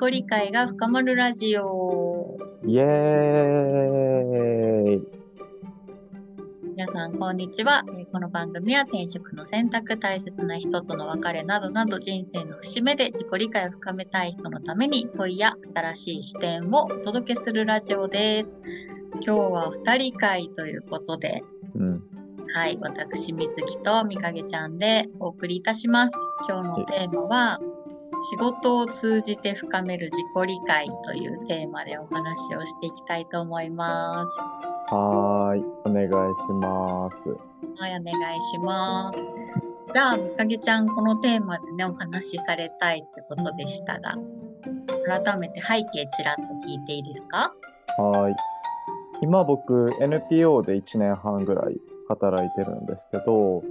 己理解が深まるラジオ。イエーイ皆さん、こんにちは。えーこの番組は転職の選択、大切な人との別れなどなど人生の節目で自己理解を深めたい人のために問いや新しい視点をお届けするラジオです。今日は二人会ということで、うん。はい、私、水木とみかげちゃんでお送りいたします。今日のテーマは、仕事を通じて深める自己理解というテーマでお話をしていきたいと思います。はーい。お願いします。はい、お願いします。じゃあ、みかげちゃん、このテーマでね、お話しされたいってことでしたが、改めて背景ちらっと聞いていいですか？はーい。今僕 NPO で1年半ぐらい働いてるんですけど、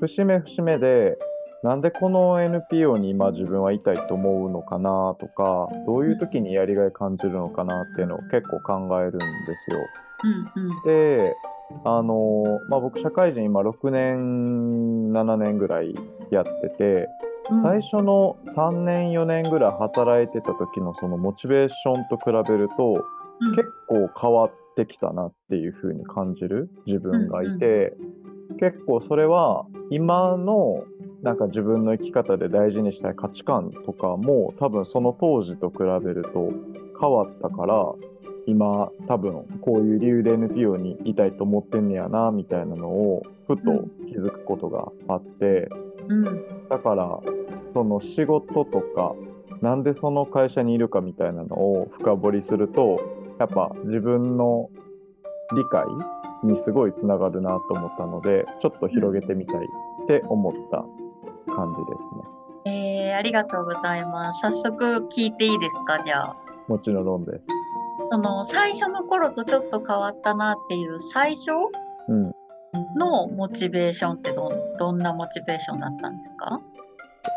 節目節目で、なんでこの NPO に今自分はいたいと思うのかなとか、どういう時にやりがい感じるのかなっていうのを結構考えるんですよ。うんうん。で、あのまあ、僕社会人今6年、7年ぐらいやってて、うん最初の3年4年ぐらい働いてた時のそのモチベーションと比べるとうん結構変わってきたなっていう風に感じる自分がいて、結構それは今のなんか自分の生き方で大事にしたい価値観とかも多分その当時と比べると変わったから今多分こういう理由で NPO にいたいと思ってんねやなみたいなのをふと気づくことがあって、うんだから、その仕事とか、なんでその会社にいるかみたいなのを深掘りすると、やっぱ自分の理解にすごいつながるなと思ったので、ちょっと広げてみたいって思った感じですね。えー、ありがとうございます。早速聞いていいですか？じゃあ。もちろんです。その最初の頃とちょっと変わったなっていう最初？うん。のモチベーションってどんどんなモチベーションだったんですか？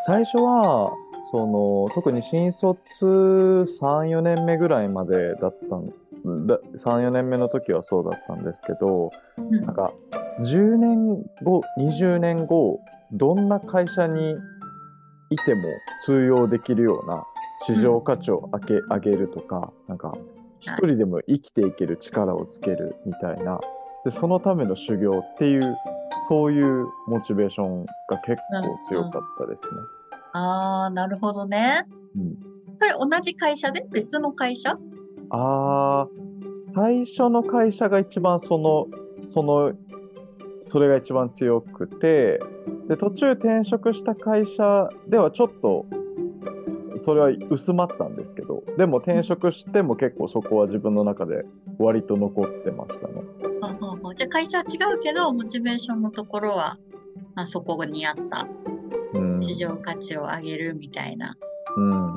最初は、その、特に新卒3、4年目ぐらいまでだったんだ、3、4年目の時はそうだったんですけど、うんなんか、10年後、20年後、どんな会社にいても通用できるような市場価値を上げ,、上げるとか、なんか、一人でも生きていける力をつけるみたいな、で、そのための修行っていう、そういうモチベーションが結構強かったですね。ああ、なるほどね。うんそれ同じ会社で別の会社？あー、最初の会社が一番その、その、それが一番強くて、で、途中転職した会社ではちょっと、それは薄まったんですけど、でも転職しても結構そこは自分の中で割と残ってましたね。じゃあ会社は違うけど、モチベーションのところは、まあ、そこにあったうん。市場価値を上げるみたいな、うん。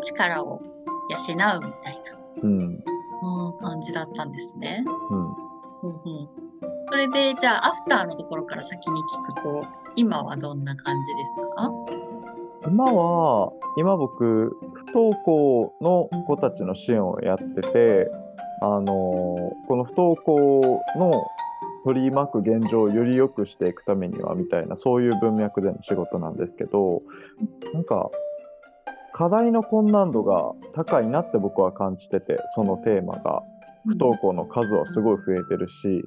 力を養うみたいな、うん。うん、感じだったんですね。うん。うんうん。それで、じゃあ、アフターのところから先に聞くと、今はどんな感じですか？今は、今僕、不登校の子たちの支援をやってて、あのーこの不登校の取り巻く現状をより良くしていくためには、みたいな、そういう文脈での仕事なんですけど、なんか、課題の困難度が高いなって僕は感じてて、そのテーマが。不登校の数はすごい増えてるし、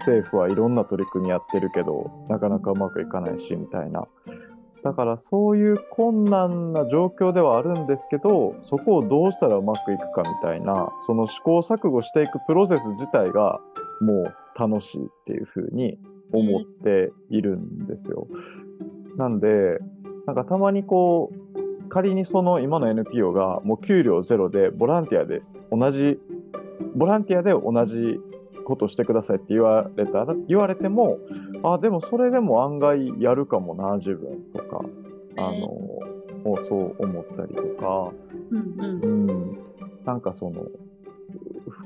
政府はいろんな取り組みやってるけど、なかなかうまくいかないし、みたいな。だからそういう困難な状況ではあるんですけど、そこをどうしたらうまくいくかみたいな、その試行錯誤していくプロセス自体がもう楽しいっていうふうに思っているんですよ。なんで、なんかたまにこう、仮にその今の NPO がもう給料ゼロでボランティアです。同じ、ボランティアで同じことしてくださいって言われたら、言われても、あ、でもそれでも案外やるかもな、自分とか、あの、そう思ったりとか、うんうんう。ん、なんかその、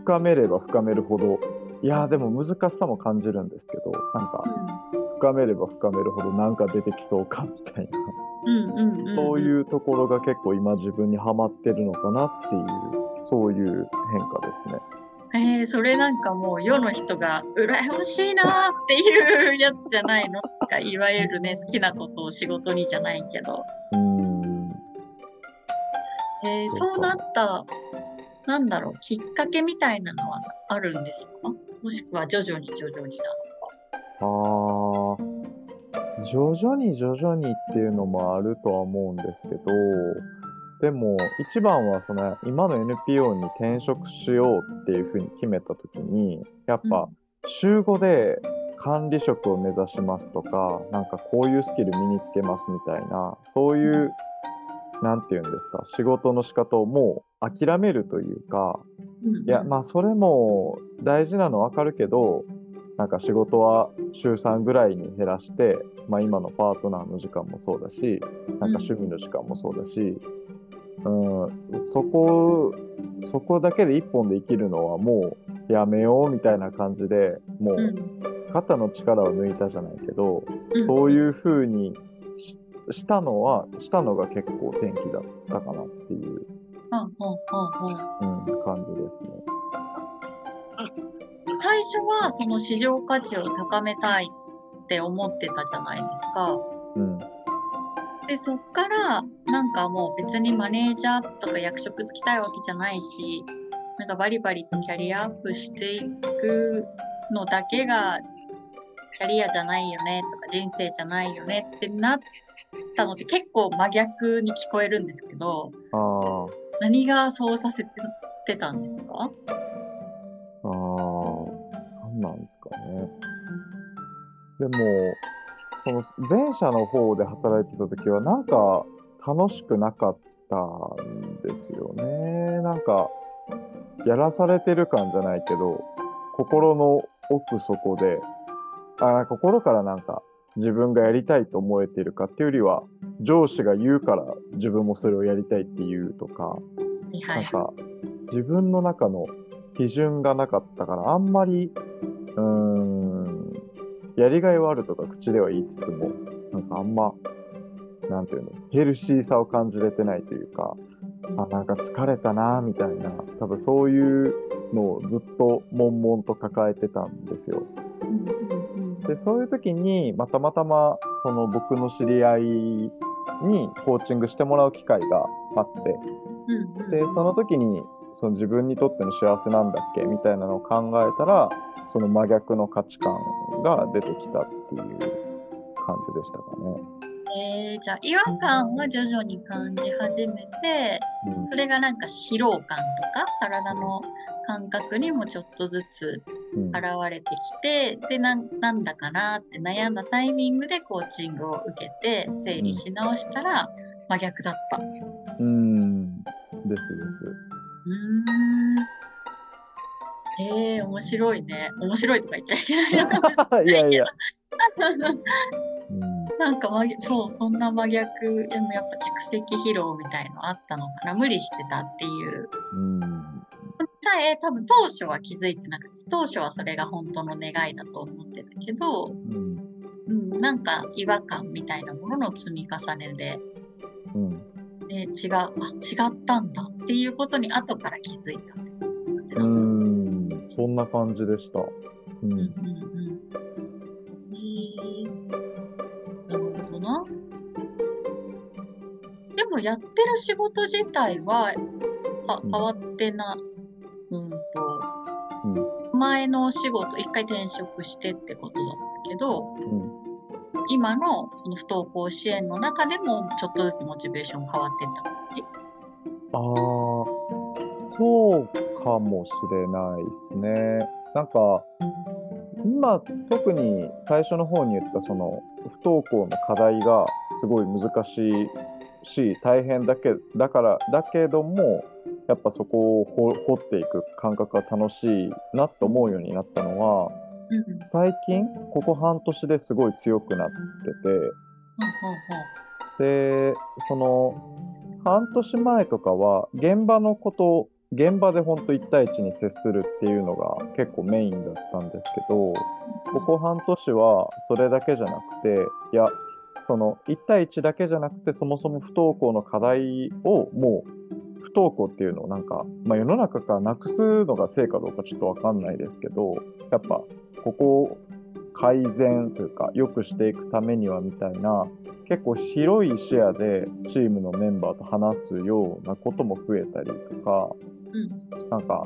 深めれば深めるほど、いや、でも難しさも感じるんですけど、なんか、深めれば深めるほどなんか出てきそうかみたいな、うんうんうん。そういうところが結構今自分にはまってるのかなっていう、そういう変化ですね。えー、それなんかもう世の人が羨ましいなーっていうやつじゃないの？かいわゆるね好きなことを仕事にじゃないけど。うーん。えー、そうなった、なんだろう、きっかけみたいなのはあるんですか？もしくは徐々に徐々になのか。ああ、徐々に徐々にっていうのもあるとは思うんですけど、でも一番はその今の NPO に転職しようっていうふうに決めたときに、やっぱ週5で管理職を目指しますとか、なんかこういうスキル身につけますみたいな、そういう、なんていうんですか、仕事の仕方をもう諦めるというか、うん。いや、まあ、それも大事なのわかるけど、なんか仕事は週3ぐらいに減らして、まあ、今のパートナーの時間もそうだし、なんか趣味の時間もそうだし、うん、そこ、そこだけで一本で生きるのはもうやめようみたいな感じで、もう肩の力を抜いたじゃないけど、うんそういう風にししたのは、したのが結構転機だったかなっていう、うんうんうんうんうん、感じですね。最初はその市場価値を高めたいって思ってたじゃないですか。うん。で、そっから、なんかもう別にマネージャーとか役職つきたいわけじゃないし、なんかバリバリとキャリアアップしていくのだけが、キャリアじゃないよねとか人生じゃないよねってなったのって結構真逆に聞こえるんですけど、ああ。何がそうさせててたんですか？ああ、なんなんですかね。でも、その前者の方で働いてた時は、なんか楽しくなかったんですよね。なんか、やらされてる感じゃないけど、心の奥底で、あー心からなんか自分がやりたいと思えているかっていうよりは、上司が言うから自分もそれをやりたいっていうとか。なんか、自分の中の基準がなかったから、あんまり、うーん、やりがいはあるとか口では言いつつも、なんかあんま、なんていうの、ヘルシーさを感じれてないというか、あ、なんか疲れたな、みたいな、多分そういうのをずっと悶々と抱えてたんですよ。で、そういう時に、まあたまたま、その僕の知り合いにコーチングしてもらう機会があって、で、その時に、その自分にとっての幸せなんだっけ？みたいなのを考えたら、その真逆の価値観が出てきたっていう感じでしたかね。えー、じゃあ違和感は徐々に感じ始めてそれがなんか疲労感とか体の感覚にもちょっとずつうん。うん現れてきてでなんなんだかなって悩んだタイミングでコーチングを受けて整理し直したら真逆だった。うん。ですです。ーんえー、面白いね。面白いとか言っちゃいけないのかもしれない いやいや。なんかそう、そんな真逆、でもやっぱ蓄積疲労みたいのあったのかな。無理してたっていううん。さえ多分当初は気づいてなくて当初はそれが本当の願いだと思ってたけど、うん。うん、なんか違和感みたいなものの積み重ねで、うん。ね、違うあ違ったんだっていうことに後から気づいたって感じだう。ん。そんな感じでした。ううんうんもやってる仕事自体は変わってな、うんと、うん。前のお仕事、一回転職してってことだったけど、うん。今のその不登校支援の中でもちょっとずつモチベーション変わってった感じ？ああ、そうかもしれないですね。なんか、今、特に最初の方に言った、その、不登校の課題がすごい難しいし、大変だけ、だから、だけども、やっぱそこを掘掘っていく感覚が楽しいなと思うようになったのは、うんうん。最近、ここ半年ですごい強くなってて、で、その、半年前とかは、現場のこと、現場で本当1対1に接するっていうのが結構メインだったんですけど、ここ半年はそれだけじゃなくて、いや、その1対1だけじゃなくて、そもそも不登校の課題をもう、不登校っていうのをなんか、まあ世の中からなくすのが正かどうかちょっとわかんないですけど、やっぱ、ここ改善というか良くしていくためにはみたいな結構広い視野でチームのメンバーと話すようなことも増えたりとかうん。なんか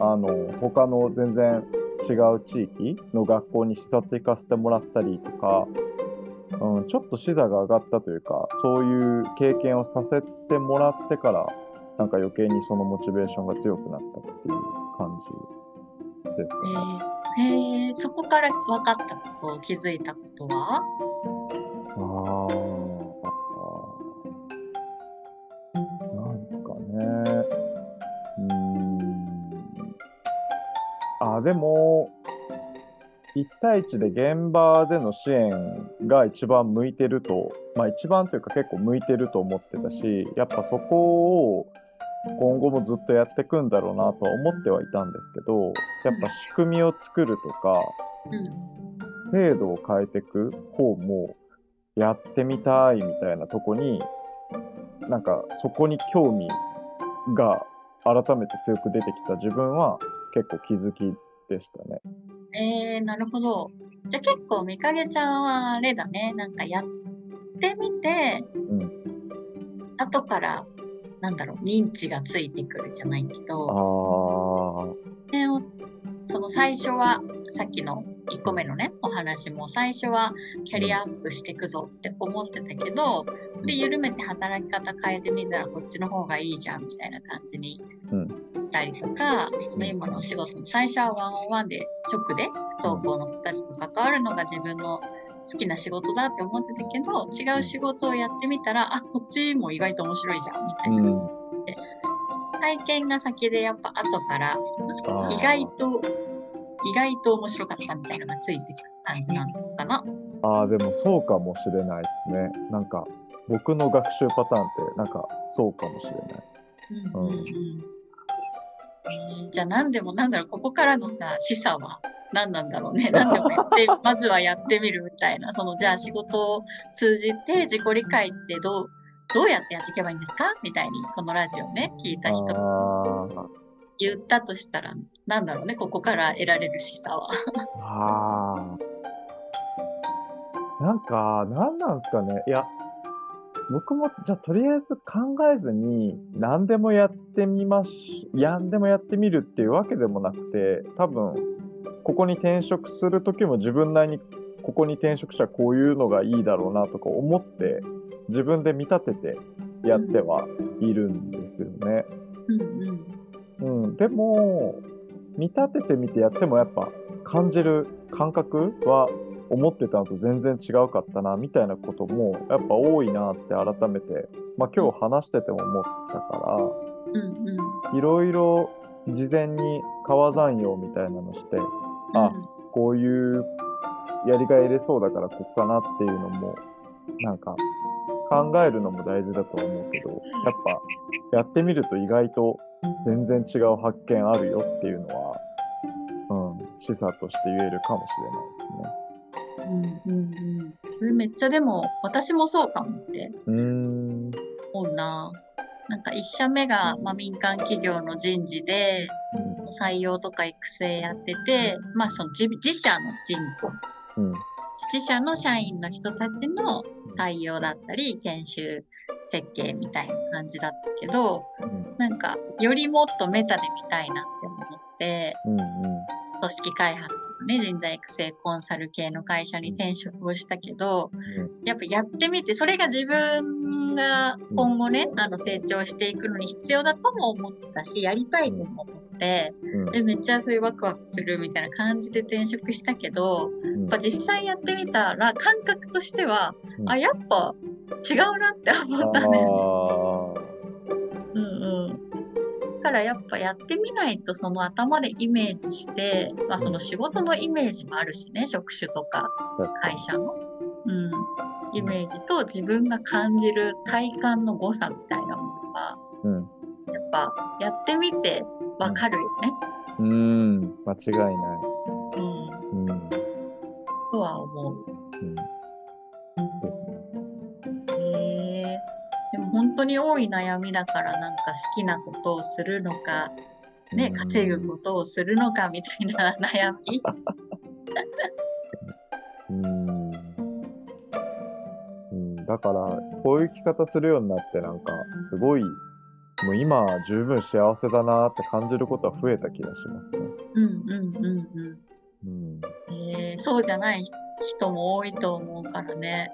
あの他の全然違う地域の学校に視察行かせてもらったりとか、うん、ちょっと視座が上がったというかそういう経験をさせてもらってからなんか余計にそのモチベーションが強くなったっていう感じですえね。ー、へえそこから分かったこと、気づいたことは？ああ、なんかね。うーん。あ、でも、1対1で現場での支援が一番向いてると、まあ一番というか結構向いてると思ってたし、やっぱそこを今後もずっとやっていくんだろうなとは思ってはいたんですけど、やっぱ仕組みを作るとか、うん。制度を変えていく方もやってみたいみたいなとこになんかそこに興味が改めて強く出てきた自分は結構気づきでしたね。えー、なるほど。じゃあ結構、みかげちゃんはあれだね。なんかやってみて、うん。後から、なんだろう、認知がついてくるじゃないけあど、ーねおその最初は、さっきの1個目のね、お話も最初はキャリアアップしていくぞって思ってたけど、それ緩めて働き方変えてみたらこっちの方がいいじゃんみたいな感じにうんったりとか、その今のお仕事も最初はワンオンワンで直で不登校の子たちと関わるのが自分の好きな仕事だって思ってたけど、違う仕事をやってみたら、あ、こっちも意外と面白いじゃんみたいな。うん。体験が先でやっぱ後から意外と、意外と面白かったみたいなのがついてくる感じなのかな。あーでもそうかもしれないですね。なんか僕の学習パターンってなんかそうかもしれない。うんうんうんえーじゃあ何でもなんだろう、ここからのさ、示唆は何なんだろうね。何でもやって、まずはやってみるみたいな。その、じゃあ仕事を通じて自己理解ってどう、どうやってやっていけばいいんですか？みたいに、このラジオをね、聞いた人言ったとしたら、なんだろうね、ここから得られる示唆は。ああ。なんか、なんなんですかね。いや、僕も、じゃあ、とりあえず考えずに、何でもやってみまし、やんでもやってみるっていうわけでもなくて、多分、ここに転職するときも自分なりに、ここに転職したらこういうのがいいだろうなとか思って、自分で見立ててやってはいるんですよね。うん、でも、見立ててみてやってもやっぱ感じる感覚は思ってたのと全然違うかったな、みたいなこともやっぱ多いなって改めて、まあ今日話してても思ったか。ら、いろいろ事前に川山用みたいなのして、あこういうやりがい入れそうだからここかなっていうのも、なんか考えるのも大事だとは思うけど、やっぱやってみると意外と全然違う発見あるよっていうのは、うん、示唆として言えるかもしれないですね。うんうんうん。それめっちゃでも、私もそうかもってうーん。思うな。なんか一社目が、まあ、民間企業の人事で、採用とか育成やってて、まあその自自社の人事、うん。自社の社員の人たちの採用だったり、研修設計みたいな感じだったけど、うん。なんかよりもっとメタで見たいなって思って、うん。組織開発のね、人材育成コンサル系の会社に転職をしたけど、うん。やっぱやってみて、それが自分が今後ね、あの成長していくのに必要だとも思ったし、やりたいとも思って、うん。でめっちゃそういうワクワクするみたいな感じで転職したけど、うんやっぱ実際やってみたら感覚としては、うんあ、やっぱ違うなって思ったね。うんからやっぱやってみないとその頭でイメージして、まあその仕事のイメージもあるしね、職種とか。会社の。うん。イメージと自分が感じる体感の誤差みたいなものが、うん。やっぱやってみてわかるよね。うーん。間違いない。当に多い悩みだからなんか好きなことをするのか、ね、稼ぐことをするのかみたいな悩み。うんうんだからこういう生き方するようになってなんかすごいもう今十分幸せだなって感じることは増えた気がしますね。うんうんうんうん。うん、え、そうじゃない人も多いと思うからね。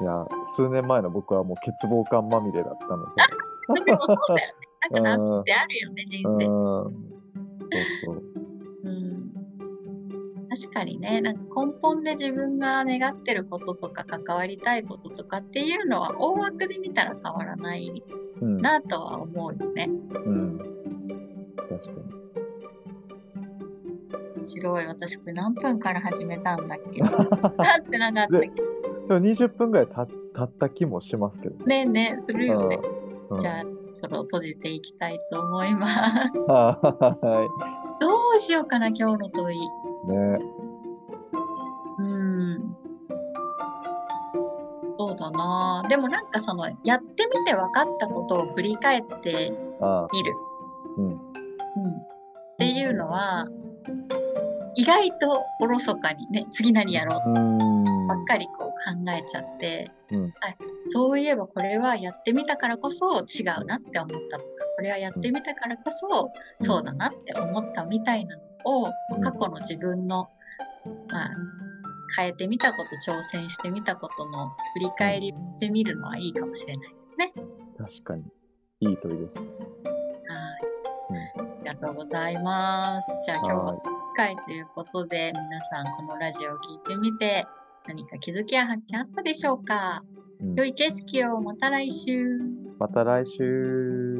いや、数年前の僕はもう欠乏感まみれだったので。でもそうだよね。なんか夏ってあるよね、人うん。生。そうそう。うん。確かにね、なんか根本で自分が願ってることとか関わりたいこととかっていうのは大枠で見たら変わらないうん。なとは思うよね。うん。確かに。面白い。私これ何分から始めたんだっけ？経ってなかったけど。でも20分ぐらいた経った気もしますけど。ねえねえ、するよね。うんじゃあ、そろ閉じていきたいと思います。はどうしようかな、今日の問い。い。ね。うん。そうだな。でもなんかその、やってみて分かったことを振り返ってあみる。うん。うん。っていうのは、意外とおろそかにね、次何やろう。ばっかりこう考えちゃって、うんあそういえばこれはやってみたからこそ違うなって思ったとかこれはやってみたからこそそうだなって思ったみたいなのを、うん過去の自分の、まあ、変えてみたこと挑戦してみたことの振り返りしてみるのはいいかもしれないですね。確かに。いい問いです。はい、ありがとうございます。じゃあ今日はは1回ということで皆さんこのラジオを聞いてみて何か気づきや発見あったでしょうか？い。うん良い景色をまた来週。また来週。